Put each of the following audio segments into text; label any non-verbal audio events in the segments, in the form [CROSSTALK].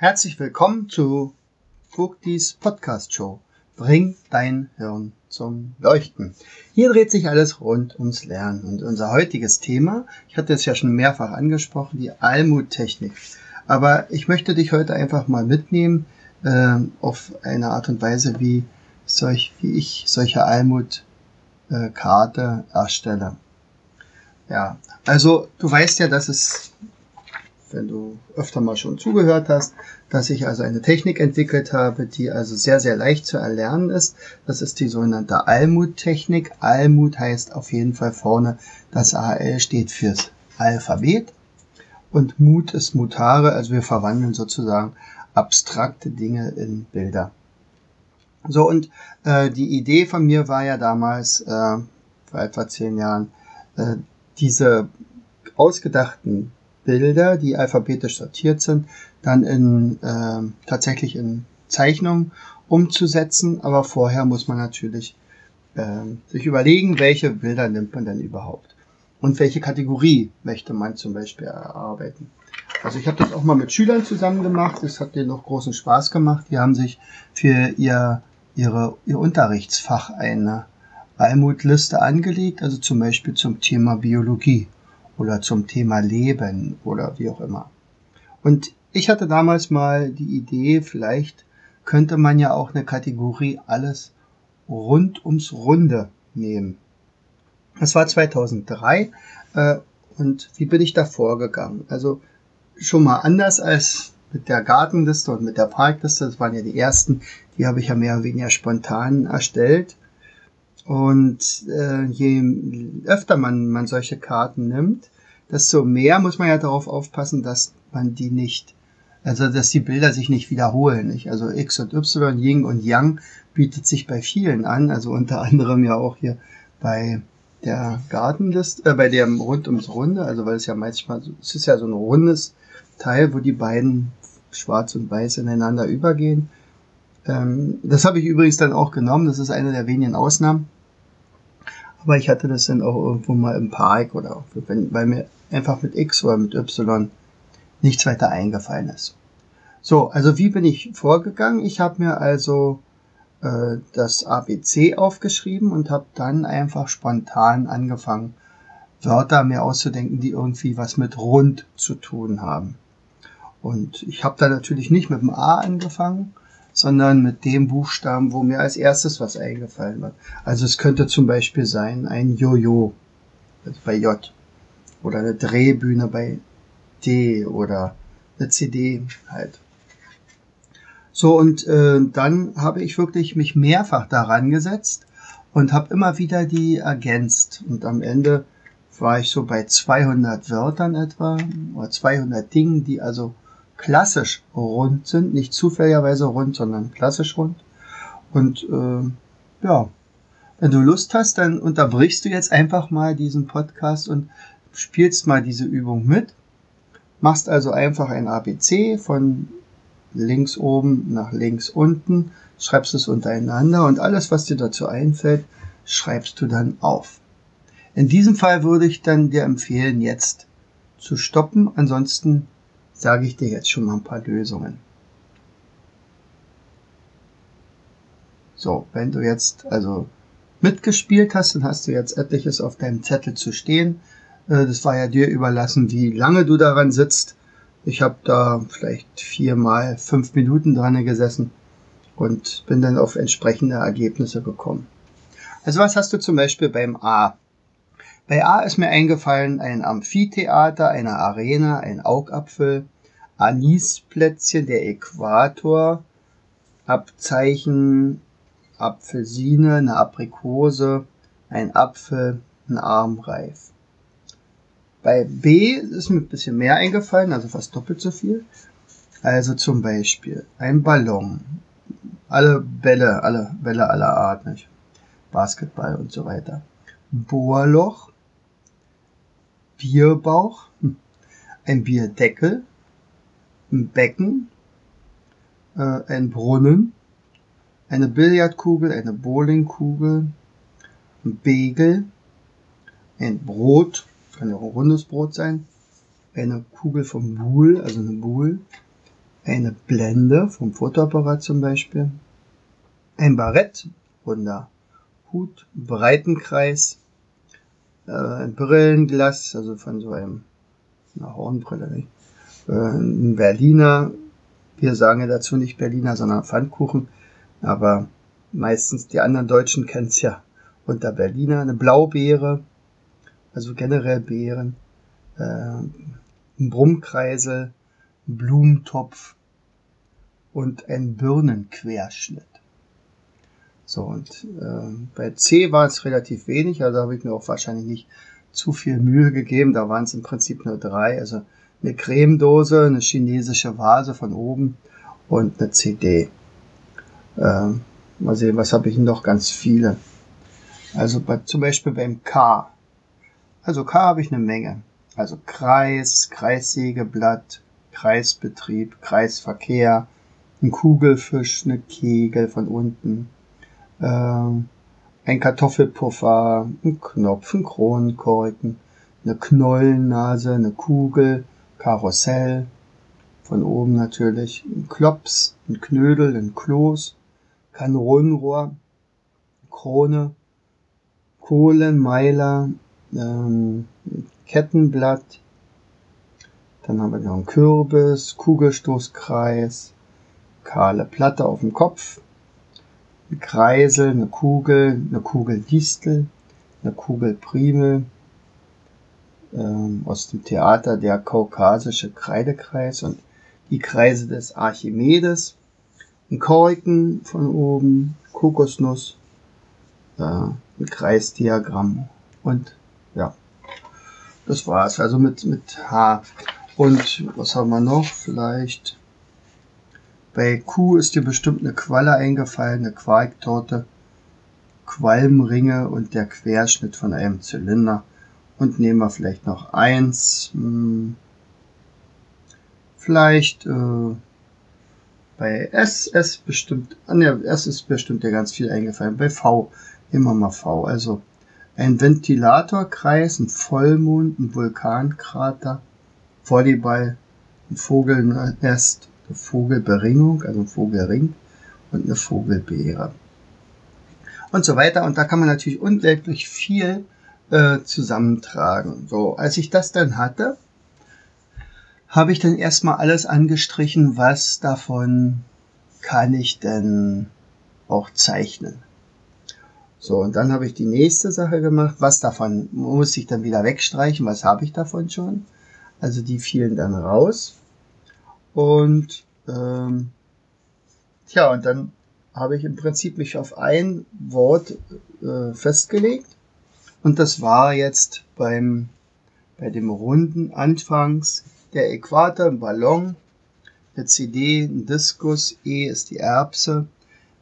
Herzlich willkommen zu Vogtis Podcast Show. Bring dein Hirn zum Leuchten. Hier dreht sich alles rund ums Lernen und unser heutiges Thema, ich hatte es ja schon mehrfach angesprochen, die Almut-Technik. Aber ich möchte dich heute einfach mal mitnehmen äh, auf eine Art und Weise, wie, solch, wie ich solche Almut-Karte erstelle. Ja, also du weißt ja, dass es wenn du öfter mal schon zugehört hast, dass ich also eine Technik entwickelt habe, die also sehr, sehr leicht zu erlernen ist. Das ist die sogenannte Almut-Technik. Almut heißt auf jeden Fall vorne, das AL steht fürs Alphabet und Mut ist Mutare, also wir verwandeln sozusagen abstrakte Dinge in Bilder. So, und äh, die Idee von mir war ja damals, äh, vor etwa zehn Jahren, äh, diese ausgedachten Bilder, die alphabetisch sortiert sind, dann in äh, tatsächlich in Zeichnungen umzusetzen. Aber vorher muss man natürlich äh, sich überlegen, welche Bilder nimmt man denn überhaupt und welche Kategorie möchte man zum Beispiel erarbeiten. Also ich habe das auch mal mit Schülern zusammen gemacht. Das hat denen noch großen Spaß gemacht. Die haben sich für ihr, ihre, ihr Unterrichtsfach eine Almutliste angelegt, also zum Beispiel zum Thema Biologie oder zum Thema Leben oder wie auch immer. Und ich hatte damals mal die Idee, vielleicht könnte man ja auch eine Kategorie alles rund ums Runde nehmen. Das war 2003 äh, und wie bin ich da vorgegangen? Also schon mal anders als mit der Gartenliste und mit der Parkliste. Das waren ja die ersten, die habe ich ja mehr oder weniger spontan erstellt. Und äh, je öfter man, man solche Karten nimmt, desto mehr muss man ja darauf aufpassen, dass man die nicht, also dass die Bilder sich nicht wiederholen. Nicht? Also X und Y, Yin und Yang bietet sich bei vielen an, also unter anderem ja auch hier bei der Gartenliste, äh, bei dem rund ums Runde, also weil es ja manchmal, es ist ja so ein rundes Teil, wo die beiden schwarz und weiß ineinander übergehen. Ähm, das habe ich übrigens dann auch genommen, das ist eine der wenigen Ausnahmen. Aber ich hatte das dann auch irgendwo mal im Park oder auch, wenn, weil mir einfach mit X oder mit Y nichts weiter eingefallen ist. So, also wie bin ich vorgegangen? Ich habe mir also äh, das ABC aufgeschrieben und habe dann einfach spontan angefangen, Wörter mir auszudenken, die irgendwie was mit rund zu tun haben. Und ich habe da natürlich nicht mit dem A angefangen, sondern mit dem Buchstaben, wo mir als erstes was eingefallen wird. Also es könnte zum Beispiel sein ein Jojo also bei J oder eine Drehbühne bei D oder eine CD halt. So und äh, dann habe ich wirklich mich mehrfach daran gesetzt und habe immer wieder die ergänzt und am Ende war ich so bei 200 Wörtern etwa oder 200 Dingen, die also klassisch rund sind, nicht zufälligerweise rund, sondern klassisch rund. Und äh, ja, wenn du Lust hast, dann unterbrichst du jetzt einfach mal diesen Podcast und spielst mal diese Übung mit. Machst also einfach ein ABC von links oben nach links unten, schreibst es untereinander und alles, was dir dazu einfällt, schreibst du dann auf. In diesem Fall würde ich dann dir empfehlen, jetzt zu stoppen, ansonsten sage ich dir jetzt schon mal ein paar Lösungen. So, wenn du jetzt also mitgespielt hast, dann hast du jetzt etliches auf deinem Zettel zu stehen. Äh, das war ja dir überlassen, wie lange du daran sitzt. Ich habe da vielleicht viermal fünf Minuten dran gesessen und bin dann auf entsprechende Ergebnisse gekommen. Also was hast du zum Beispiel beim A? Bei A ist mir eingefallen ein Amphitheater, eine Arena, ein Augapfel, Anisplätzchen, der Äquator, Abzeichen, Apfelsine, eine Aprikose, ein Apfel, ein Armreif. Bei B ist mir ein bisschen mehr eingefallen, also fast doppelt so viel. Also zum Beispiel ein Ballon, alle Bälle, alle Bälle aller Art, nicht? Basketball und so weiter. Bohrloch, Bierbauch, hm, ein Bierdeckel, ein Becken, äh, ein Brunnen, eine Billardkugel, eine Bowlingkugel, ein Begel, ein Brot, kann auch ein rundes Brot sein, eine Kugel vom Buhl, also eine Buhl, eine Blende vom Fotoapparat zum Beispiel, ein Barett, runder Hut, Breitenkreis, äh, ein Brillenglas, also von so einem, eine Hornbrille, nicht? Äh, ein Berliner, wir sagen ja dazu nicht Berliner, sondern Pfannkuchen, aber meistens die anderen Deutschen kennen es ja unter Berliner, eine Blaubeere, also generell Beeren, äh, ein Brummkreisel, ein Blumentopf und ein Birnenquerschnitt. So, und äh, bei C war es relativ wenig, also habe ich mir auch wahrscheinlich nicht zu viel Mühe gegeben. Da waren es im Prinzip nur drei. Also eine Cremedose, eine chinesische Vase von oben und eine CD. Ähm, mal sehen, was habe ich noch? Ganz viele. Also bei, zum Beispiel beim K. Also K habe ich eine Menge. Also Kreis, Kreissägeblatt, Kreisbetrieb, Kreisverkehr, ein Kugelfisch, eine Kegel von unten, äh, ein Kartoffelpuffer, ein Knopf, ein Kronenkorken, eine Knollennase, eine Kugel, Karussell, von oben natürlich ein Klops, ein Knödel, ein Kloß, Kanonenrohr, Krone, Kohlenmeiler, ähm, Kettenblatt, dann haben wir noch einen Kürbis, Kugelstoßkreis, kahle Platte auf dem Kopf, ein Kreisel, eine Kugel, eine Kugeldistel, eine Kugelprimel, ähm, aus dem Theater der kaukasische Kreidekreis und die Kreise des Archimedes, ein Korken von oben, Kokosnuss, äh, ein Kreisdiagramm und ja, das war's. Also mit, mit H. Und was haben wir noch? Vielleicht bei Q ist dir bestimmt eine Qualle eingefallen, eine Quarktorte, Qualmringe und der Querschnitt von einem Zylinder. Und nehmen wir vielleicht noch eins. Hm, vielleicht äh, bei S, S bestimmt, an der S ist bestimmt ja ganz viel eingefallen. Bei V immer mal V. Also ein Ventilatorkreis, ein Vollmond, ein Vulkankrater, Volleyball, ein Vogelnest, eine Vogelberingung, also ein Vogelring und eine Vogelbeere. Und so weiter. Und da kann man natürlich unglaublich viel äh, zusammentragen. So, als ich das dann hatte, habe ich dann erstmal alles angestrichen, was davon kann ich denn auch zeichnen. So, und dann habe ich die nächste Sache gemacht. Was davon muss ich dann wieder wegstreichen? Was habe ich davon schon? Also die fielen dann raus. Und ähm, tja, und dann habe ich im Prinzip mich auf ein Wort äh, festgelegt. Und das war jetzt beim bei dem runden anfangs der Äquator, ein Ballon, eine CD, ein Diskus, E ist die Erbse,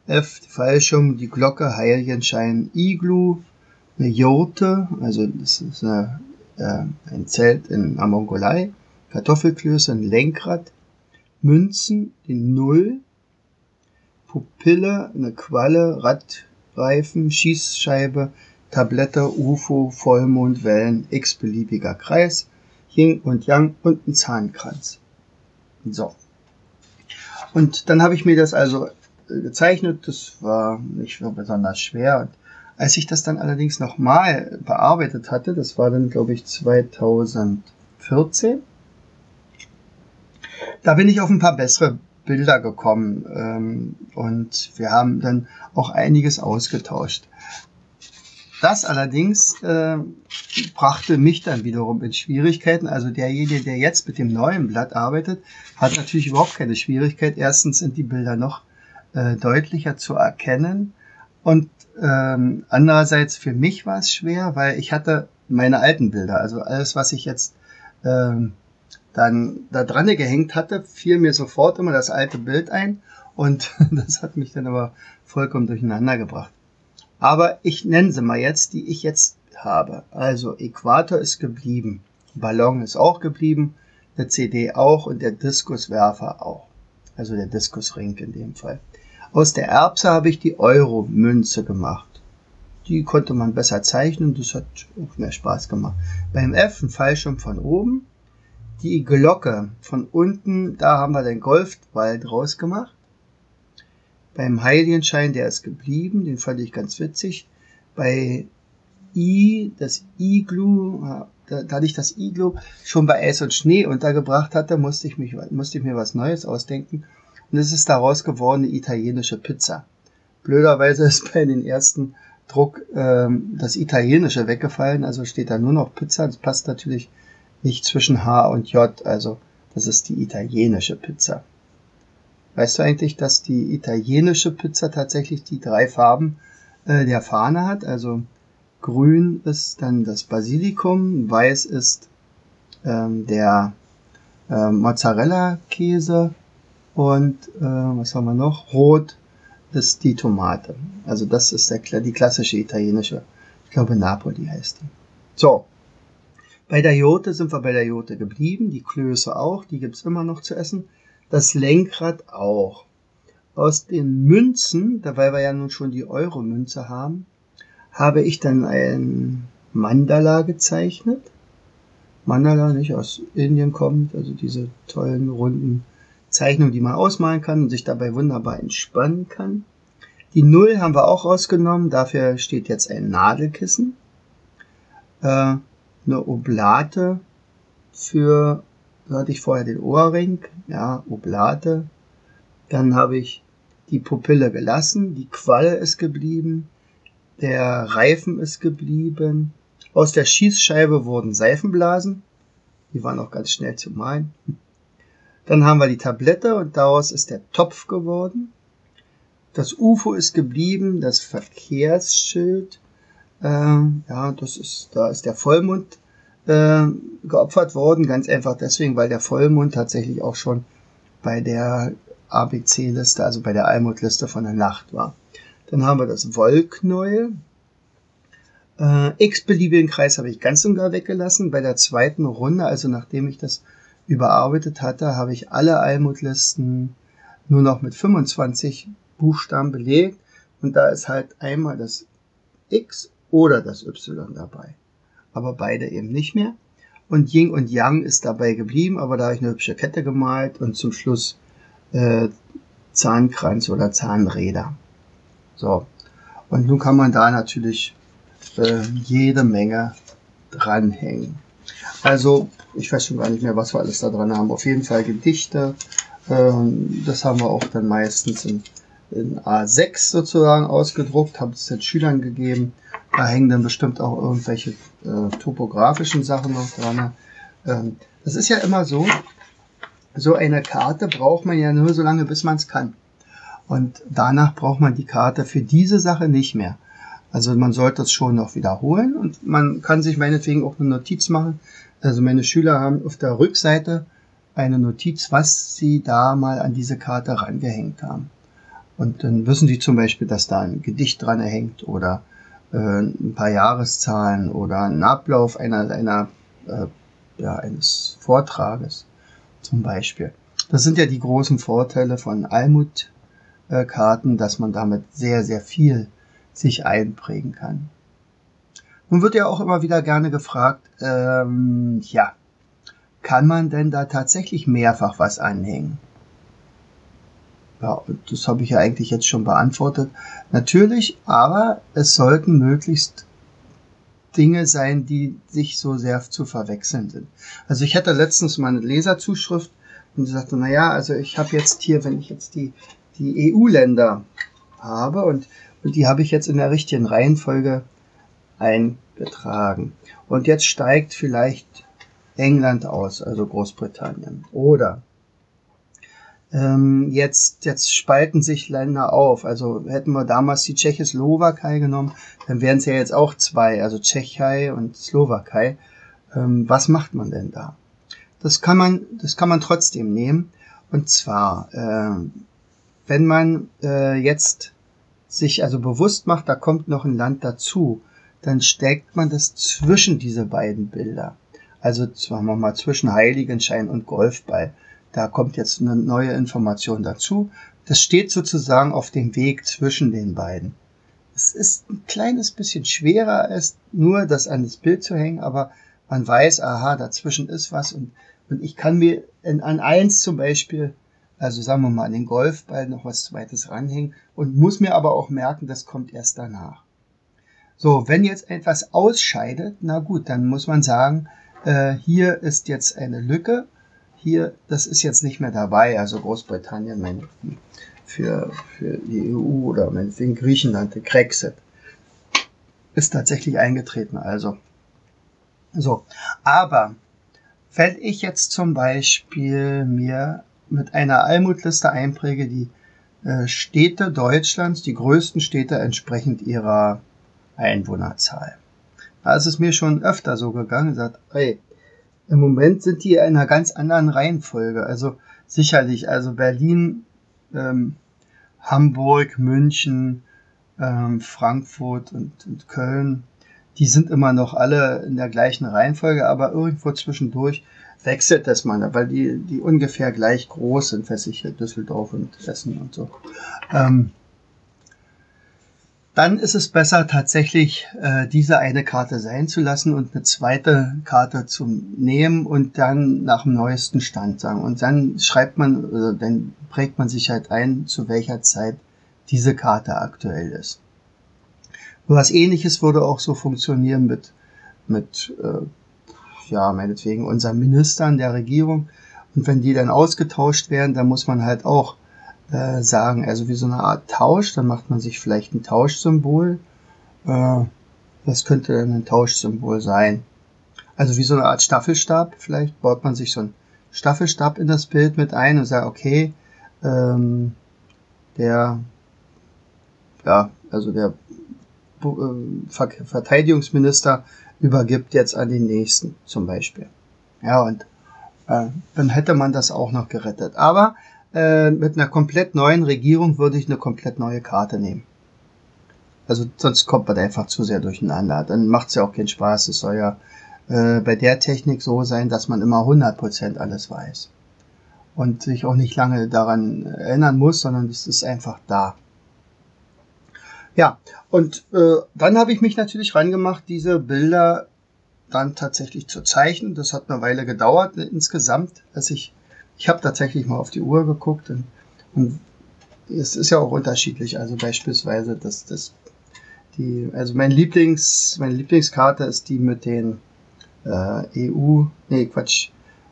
F Fallschirm, die Glocke, Heiligenschein, Iglu, eine Jurte, also das ist eine, äh, ein Zelt in der Mongolei, Kartoffelklöße, ein Lenkrad, Münzen, die Null, Pupille, eine Qualle, Radreifen, Schießscheibe, Tablette, UFO, Vollmond, Wellen, x-beliebiger Kreis, Yin und Yang und ein Zahnkranz. So. Und dann habe ich mir das also gezeichnet, das war nicht besonders schwer. Und als ich das dann allerdings nochmal bearbeitet hatte, das war dann glaube ich 2014, da bin ich auf ein paar bessere Bilder gekommen ähm, und wir haben dann auch einiges ausgetauscht. Das allerdings äh, brachte mich dann wiederum in Schwierigkeiten. Also derjenige, der jetzt mit dem neuen Blatt arbeitet, hat natürlich überhaupt keine Schwierigkeit. Erstens sind die Bilder noch äh, deutlicher zu erkennen. Und ähm, andererseits für mich war es schwer, weil ich hatte meine alten Bilder, also alles, was ich jetzt ähm, dann da dran gehängt hatte, fiel mir sofort immer das alte Bild ein und [LAUGHS] das hat mich dann aber vollkommen durcheinander gebracht. Aber ich nenne sie mal jetzt, die ich jetzt habe. Also Äquator ist geblieben, Ballon ist auch geblieben, der CD auch und der Diskuswerfer auch. Also der Diskusring in dem Fall. Aus der Erbse habe ich die Euro-Münze gemacht. Die konnte man besser zeichnen, das hat auch mehr Spaß gemacht. Beim F ein Fallschirm von oben. Die Glocke von unten, da haben wir den Golfball draus gemacht. Beim Heiligenschein, der ist geblieben, den fand ich ganz witzig. Bei I, das Iglu, da, da ich das Iglu schon bei Eis und Schnee untergebracht hatte, musste ich, mich, musste ich mir was Neues ausdenken. Und es ist daraus geworden eine italienische Pizza. Blöderweise ist bei den ersten Druck ähm, das Italienische weggefallen, also steht da nur noch Pizza. Das passt natürlich nicht zwischen H und J, also das ist die italienische Pizza. Weißt du eigentlich, dass die italienische Pizza tatsächlich die drei Farben äh, der Fahne hat? Also grün ist dann das Basilikum, weiß ist ähm, der äh, Mozzarella-Käse und äh, was haben wir noch? Rot ist die Tomate. Also das ist der, die klassische italienische. Ich glaube Napoli heißt die. So. Bei der Jote sind wir bei der Jote geblieben. Die Klöße auch. Die gibt's immer noch zu essen. Das Lenkrad auch. Aus den Münzen, weil wir ja nun schon die Euro-Münze haben, habe ich dann ein Mandala gezeichnet. Mandala nicht aus Indien kommt, also diese tollen runden Zeichnungen, die man ausmalen kann und sich dabei wunderbar entspannen kann. Die Null haben wir auch rausgenommen. Dafür steht jetzt ein Nadelkissen. Äh, eine Oblate für, da hatte ich vorher den Ohrring. Ja, Oblate. Dann habe ich die Pupille gelassen. Die Qualle ist geblieben. Der Reifen ist geblieben. Aus der Schießscheibe wurden Seifenblasen. Die waren auch ganz schnell zu malen. Dann haben wir die Tablette und daraus ist der Topf geworden. Das UFO ist geblieben, das Verkehrsschild. Äh, ja, das ist, da ist der Vollmond äh, geopfert worden, ganz einfach deswegen, weil der Vollmond tatsächlich auch schon bei der ABC-Liste, also bei der Almut-Liste von der Nacht war. Dann haben wir das Wollknäuel. Äh, x-beliebigen Kreis habe ich ganz und gar weggelassen. Bei der zweiten Runde, also nachdem ich das überarbeitet hatte, habe ich alle Almutlisten nur noch mit 25 Buchstaben belegt und da ist halt einmal das X oder das Y dabei. Aber beide eben nicht mehr. Und Ying und Yang ist dabei geblieben, aber da habe ich eine hübsche Kette gemalt und zum Schluss äh, Zahnkranz oder Zahnräder. So. Und nun kann man da natürlich äh, jede Menge dranhängen. Also, ich weiß schon gar nicht mehr, was wir alles da dran haben. Auf jeden Fall Gedichte. Ähm, das haben wir auch dann meistens in, in A6 sozusagen ausgedruckt, haben es den Schülern gegeben. Da hängen dann bestimmt auch irgendwelche äh, topografischen Sachen noch dran. Ähm, das ist ja immer so, so eine Karte braucht man ja nur so lange, bis man es kann. Und danach braucht man die Karte für diese Sache nicht mehr. Also man sollte es schon noch wiederholen und man kann sich meinetwegen auch eine Notiz machen. Also meine Schüler haben auf der Rückseite eine Notiz, was sie da mal an diese Karte rangehängt haben. Und dann wissen sie zum Beispiel, dass da ein Gedicht dran hängt oder äh, ein paar Jahreszahlen oder ein Ablauf einer, einer äh, ja, eines Vortrages zum Beispiel. Das sind ja die großen Vorteile von Almut-Karten, dass man damit sehr, sehr viel sich einprägen kann. Nun wird ja auch immer wieder gerne gefragt, ähm, ja, kann man denn da tatsächlich mehrfach was anhängen? Ja, das habe ich ja eigentlich jetzt schon beantwortet. Natürlich, aber es sollten möglichst Dinge sein, die sich so sehr zu verwechseln sind. Also ich hatte letztens mal eine Leserzuschrift und sie sagte, na ja, also ich habe jetzt hier, wenn ich jetzt die, die EU-Länder habe und und die habe ich jetzt in der richtigen Reihenfolge eingetragen. Und jetzt steigt vielleicht England aus, also Großbritannien. Oder ähm, jetzt, jetzt spalten sich Länder auf. Also hätten wir damals die Tschechoslowakei genommen, dann wären es ja jetzt auch zwei, also Tschechei und Slowakei. Ähm, was macht man denn da? das kann man, das kann man trotzdem nehmen. Und zwar, äh, wenn man äh, jetzt sich also bewusst macht, da kommt noch ein Land dazu, dann steckt man das zwischen diese beiden Bilder. Also sagen wir mal zwischen Heiligenschein und Golfball. Da kommt jetzt eine neue Information dazu. Das steht sozusagen auf dem Weg zwischen den beiden. Es ist ein kleines bisschen schwerer, als nur das an das Bild zu hängen, aber man weiß, aha, dazwischen ist was und, und ich kann mir in, an eins zum Beispiel, also sagen wir mal an den Golfball noch was zweites ranhängen und muss mir aber auch merken, das kommt erst danach. So, wenn jetzt etwas ausscheidet, na gut, dann muss man sagen, äh, hier ist jetzt eine Lücke, hier, das ist jetzt nicht mehr dabei, also Großbritannien mein, für, für die EU oder meinetwegen Griechenland, der Grexit, ist tatsächlich eingetreten, also. So, aber wenn ich jetzt zum Beispiel mir mit einer Almutliste einpräge, die äh, Städte Deutschlands, die größten Städte entsprechend ihrer Einwohnerzahl. Da ist es mir schon öfter so gegangen, gesagt, ey, im Moment sind die in einer ganz anderen Reihenfolge. Also sicherlich, also Berlin, ähm, Hamburg, München, ähm, Frankfurt und, und Köln, die sind immer noch alle in der gleichen Reihenfolge, aber irgendwo zwischendurch wechselt das mal, weil die, die ungefähr gleich groß sind, weiß ich, Düsseldorf und Essen und so. Ähm, dann ist es besser tatsächlich äh, diese eine Karte sein zu lassen und eine zweite Karte zu nehmen und dann nach dem neuesten Stand sagen. Und dann schreibt man, oder dann prägt man sich halt ein, zu welcher Zeit diese Karte aktuell ist. Was ähnliches würde auch so funktionieren mit, mit äh, ja, meinetwegen unseren Ministern der Regierung. Und wenn die dann ausgetauscht werden, dann muss man halt auch äh, sagen, also wie so eine Art Tausch, dann macht man sich vielleicht ein Tauschsymbol. Äh, was könnte denn ein Tauschsymbol sein? Also wie so eine Art Staffelstab, vielleicht baut man sich so einen Staffelstab in das Bild mit ein und sagt, okay, ähm, der, ja, also der äh, Verteidigungsminister übergibt jetzt an den nächsten zum Beispiel. Ja, und äh, dann hätte man das auch noch gerettet. Aber äh, mit einer komplett neuen Regierung würde ich eine komplett neue Karte nehmen. Also sonst kommt man einfach zu sehr durcheinander. Dann macht es ja auch keinen Spaß. Es soll ja äh, bei der Technik so sein, dass man immer 100% alles weiß. Und sich auch nicht lange daran erinnern muss, sondern es ist einfach da. Ja, und äh, dann habe ich mich natürlich rangemacht, diese Bilder dann tatsächlich zu zeichnen. Das hat eine Weile gedauert insgesamt, dass ich ich habe tatsächlich mal auf die Uhr geguckt und, und es ist ja auch unterschiedlich. Also beispielsweise das, das, die, also mein Lieblings, meine Lieblingskarte ist die mit den äh, EU, nee Quatsch,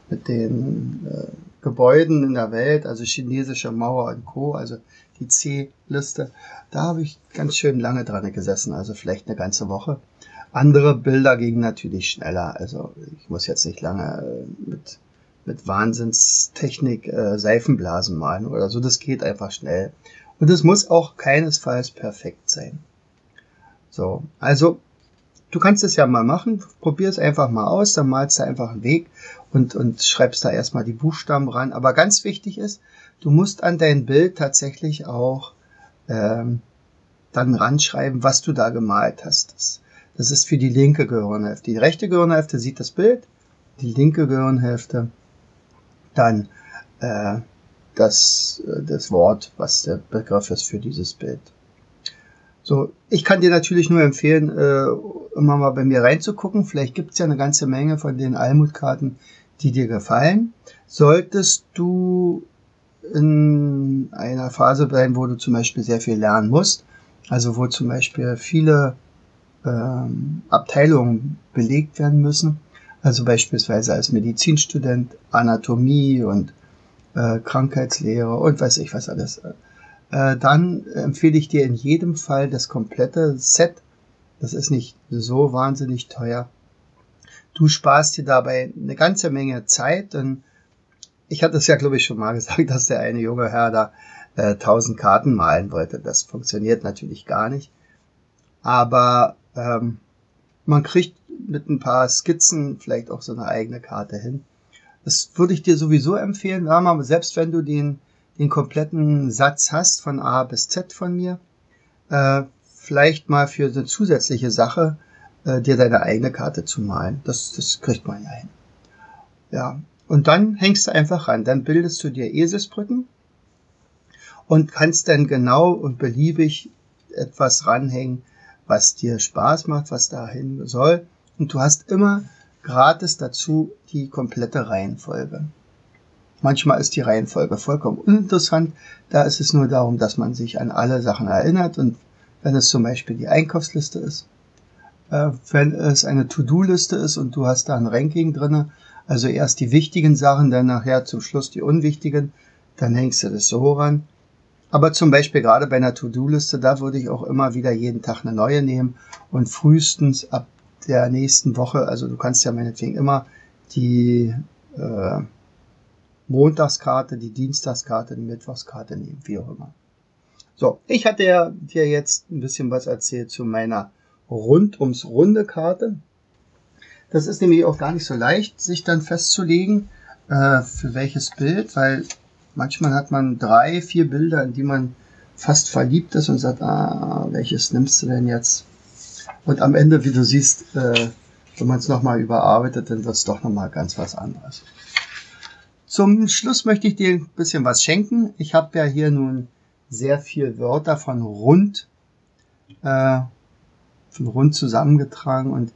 mit den äh, Gebäuden in der Welt, also chinesische Mauer und Co., also die C-Liste. Da habe ich ganz schön lange dran gesessen, also vielleicht eine ganze Woche. Andere Bilder gingen natürlich schneller, also ich muss jetzt nicht lange äh, mit mit Wahnsinnstechnik äh, Seifenblasen malen oder so. Das geht einfach schnell. Und es muss auch keinesfalls perfekt sein. So, also du kannst es ja mal machen, probier es einfach mal aus, dann malst du einfach einen Weg und, und schreibst da erstmal die Buchstaben ran. Aber ganz wichtig ist, du musst an dein Bild tatsächlich auch ähm, dann ranschreiben, was du da gemalt hast. Das, ist für die linke Gehirnhälfte. Die rechte Gehirnhälfte sieht das Bild, die linke Gehirnhälfte dann äh, das, äh, das Wort, was der Begriff ist für dieses Bild. So, ich kann dir natürlich nur empfehlen, äh, immer mal bei mir reinzugucken. Vielleicht gibt es ja eine ganze Menge von den Almutkarten, die dir gefallen. Solltest du in einer Phase sein, wo du zum Beispiel sehr viel lernen musst, also wo zum Beispiel viele ähm, Abteilungen belegt werden müssen, also beispielsweise als Medizinstudent Anatomie und äh, Krankheitslehre und weiß ich was alles, äh, dann empfehle ich dir in jedem Fall das komplette Set. Das ist nicht so wahnsinnig teuer. Du sparst dir dabei eine ganze Menge Zeit, denn ich hatte es ja, glaube ich, schon mal [LAUGHS] gesagt, dass der eine junge Herr da äh, 1000 Karten malen wollte. Das funktioniert natürlich gar nicht. Aber ähm, man kriegt mit ein paar Skizzen vielleicht auch so eine eigene Karte hin. Das würde ich dir sowieso empfehlen, Lama, selbst wenn du den, den kompletten Satz hast von A bis Z von mir, äh, vielleicht mal für eine zusätzliche Sache äh, dir deine eigene Karte zu malen. Das, das kriegt man ja hin. Ja, und dann hängst du einfach ran. Dann bildest du dir Eselsbrücken und kannst dann genau und beliebig etwas ranhängen, was dir Spaß macht, was dahin soll. Und du hast immer gratis dazu die komplette Reihenfolge. Manchmal ist die Reihenfolge vollkommen uninteressant. Da ist es nur darum, dass man sich an alle Sachen erinnert und wenn es zum Beispiel die Einkaufsliste ist, äh, wenn es eine To-Do-Liste ist und du hast da ein Ranking drinne, also erst die wichtigen Sachen, dann nachher zum Schluss die unwichtigen, dann hängst du das so ran. Aber zum Beispiel gerade bei einer To-Do-Liste, da würde ich auch immer wieder jeden Tag eine neue nehmen und frühestens ab der nächsten Woche, also du kannst ja meinetwegen immer die äh, Montagskarte, die Dienstagskarte, die Mittwochskarte nehmen, wie auch immer. So, ich hatte ja dir jetzt ein bisschen was erzählt zu meiner rund ums runde Karte. Das ist nämlich auch gar nicht so leicht, sich dann festzulegen, äh, für welches Bild, weil manchmal hat man drei, vier Bilder, in die man fast verliebt ist und sagt, ah, welches nimmst du denn jetzt? Und am Ende, wie du siehst, äh, wenn man es nochmal überarbeitet, dann wird es doch nochmal ganz was anderes. Zum Schluss möchte ich dir ein bisschen was schenken. Ich habe ja hier nun sehr viel Wörter von rund, äh, von rund zusammengetragen und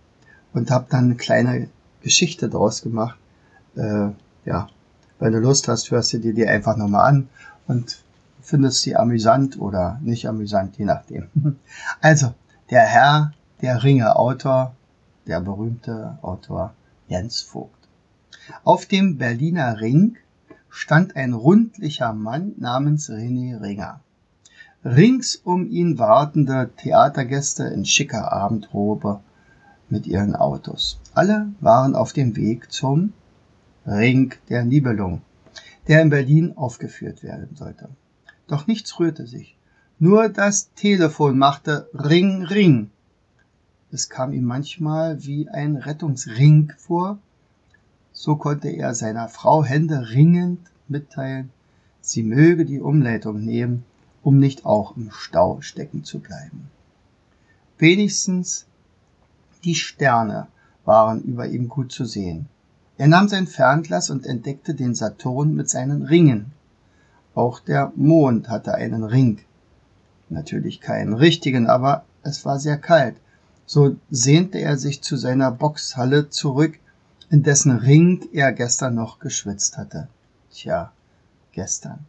und habe dann eine kleine Geschichte draus gemacht. Äh, ja, wenn du Lust hast, hörst du dir die einfach nochmal an und findest sie amüsant oder nicht amüsant, je nachdem. [LAUGHS] Also, der Herr, der Ringe Autor, der berühmte Autor Jens Vogt. Auf dem Berliner Ring stand ein rundlicher Mann namens René Ringer. Rings um ihn wartende Theatergäste in schicker Abendrobe mit ihren Autos. Alle waren auf dem Weg zum Ring der Nibelung, der in Berlin aufgeführt werden sollte. Doch nichts rührte sich. Nur das Telefon machte Ring, Ring. Es kam ihm manchmal wie ein Rettungsring vor. So konnte er seiner Frau Hände ringend mitteilen, sie möge die Umleitung nehmen, um nicht auch im Stau stecken zu bleiben. Wenigstens die Sterne waren über ihm gut zu sehen. Er nahm sein Fernglas und entdeckte den Saturn mit seinen Ringen. Auch der Mond hatte einen Ring. Natürlich keinen richtigen, aber es war sehr kalt. So sehnte er sich zu seiner Boxhalle zurück, in dessen Ring er gestern noch geschwitzt hatte. Tja, gestern.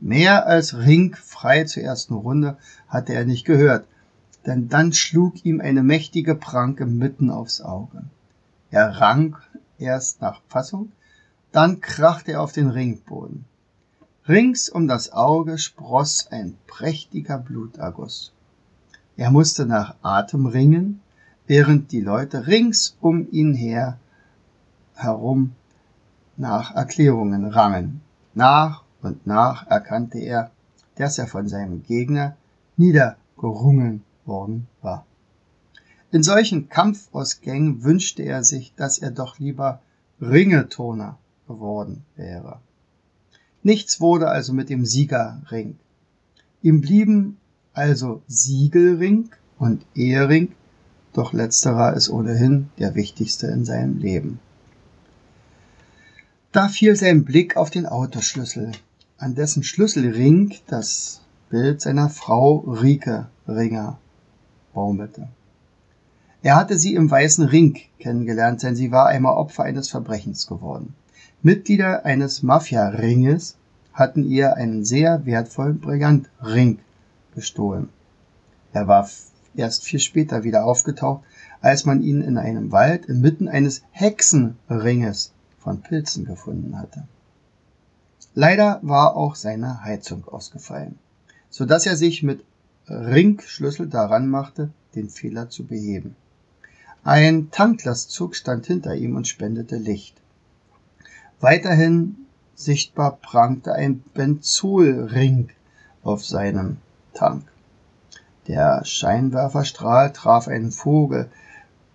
Mehr als Ring frei zur ersten Runde hatte er nicht gehört denn dann schlug ihm eine mächtige Pranke mitten aufs Auge. Er rang erst nach Fassung, dann krachte er auf den Ringboden. Rings um das Auge spross ein prächtiger Bluterguss. Er musste nach Atem ringen, während die Leute rings um ihn her herum nach Erklärungen rangen. Nach und nach erkannte er, dass er von seinem Gegner niedergerungen worden war. In solchen Kampfausgängen wünschte er sich, dass er doch lieber Ringetoner geworden wäre. Nichts wurde also mit dem Siegerring. Ihm blieben also Siegelring und Ehering, doch letzterer ist ohnehin der wichtigste in seinem Leben. Da fiel sein Blick auf den Autoschlüssel, an dessen Schlüsselring das Bild seiner Frau Rike Ringer baumelte. Er hatte sie im Weißen Ring kennengelernt, denn sie war einmal Opfer eines Verbrechens geworden. Mitglieder eines Mafia-Ringes hatten ihr einen sehr wertvollen Brillantring gestohlen. Er war erst viel später wieder aufgetaucht, als man ihn in einem Wald inmitten eines Hexenringes von Pilzen gefunden hatte. Leider war auch seine Heizung ausgefallen, so dass er sich mit Ringschlüssel daran machte, den Fehler zu beheben. Ein Tanklastzug stand hinter ihm und spendete Licht. Weiterhin sichtbar prangte ein Benzolring auf seinem Tank. Der Scheinwerferstrahl traf einen Vogel,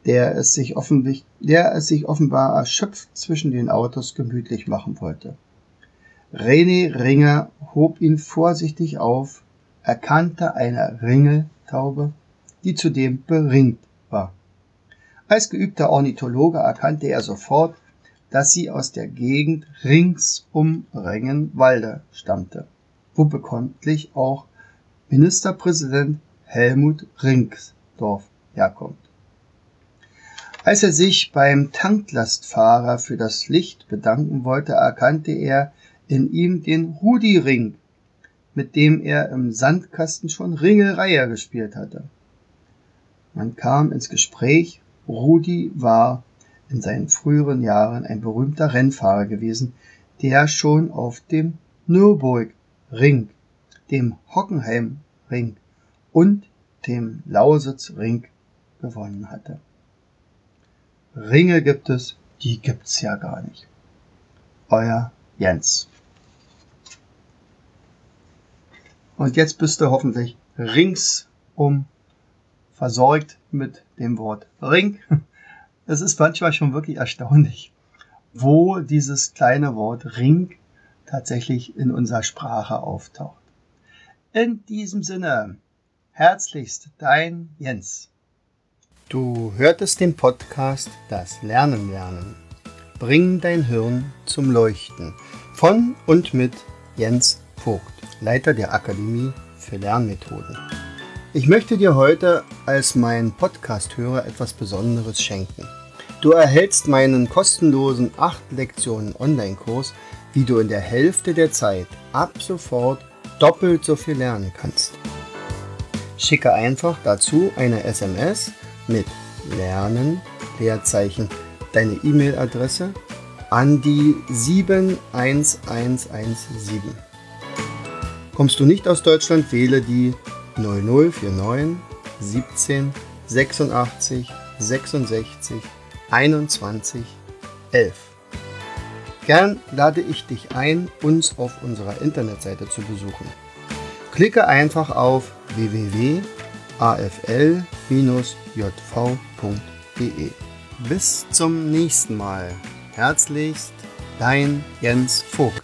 der es sich, offensichtlich, der es sich offenbar erschöpft zwischen den Autos gemütlich machen wollte. René Ringer hob ihn vorsichtig auf, erkannte eine Ringeltaube, die zudem beringt war. Als geübter Ornithologe erkannte er sofort, dass sie aus der Gegend rings um Rengenwalde stammte, wo bekanntlich auch Ministerpräsident Helmut Ringsdorf herkommt. Als er sich beim Tanklastfahrer für das Licht bedanken wollte, erkannte er in ihm den Rudi Ring, mit dem er im Sandkasten schon Ringelreihe gespielt hatte. Man kam ins Gespräch, Rudi war in seinen früheren Jahren ein berühmter Rennfahrer gewesen, der schon auf dem Nürburgring, dem Hockenheimring und dem Lausitzring gewonnen hatte. Ringe gibt es, die gibt's ja gar nicht. Euer Jens. Und jetzt bist du hoffentlich ringsum versorgt mit dem Wort Ring. [LAUGHS] Es ist manchmal schon wirklich erstaunlich, wo dieses kleine Wort Ring tatsächlich in unserer Sprache auftaucht. In diesem Sinne, herzlichst dein Jens. Du hörtest den Podcast Das Lernen lernen. Bring dein Hirn zum Leuchten von und mit Jens Vogt, Leiter der Akademie für Lernmethoden. Ich möchte dir heute als mein Podcast-Hörer etwas Besonderes schenken. Du erhältst meinen kostenlosen 8 Lektionen Online-Kurs, wie du in der Hälfte der Zeit ab sofort doppelt so viel lernen kannst. Schicke einfach dazu eine SMS mit Lernen, Leerzeichen, deine E-Mail-Adresse an die 71117. Kommst du nicht aus Deutschland, wähle die 0049 17 86 66 21 11. Gern lade ich dich ein, uns auf unserer Internetseite zu besuchen. Klicke einfach auf www.afl-jv.de. Bis zum nächsten Mal. Herzlichst, dein Jens Vogt.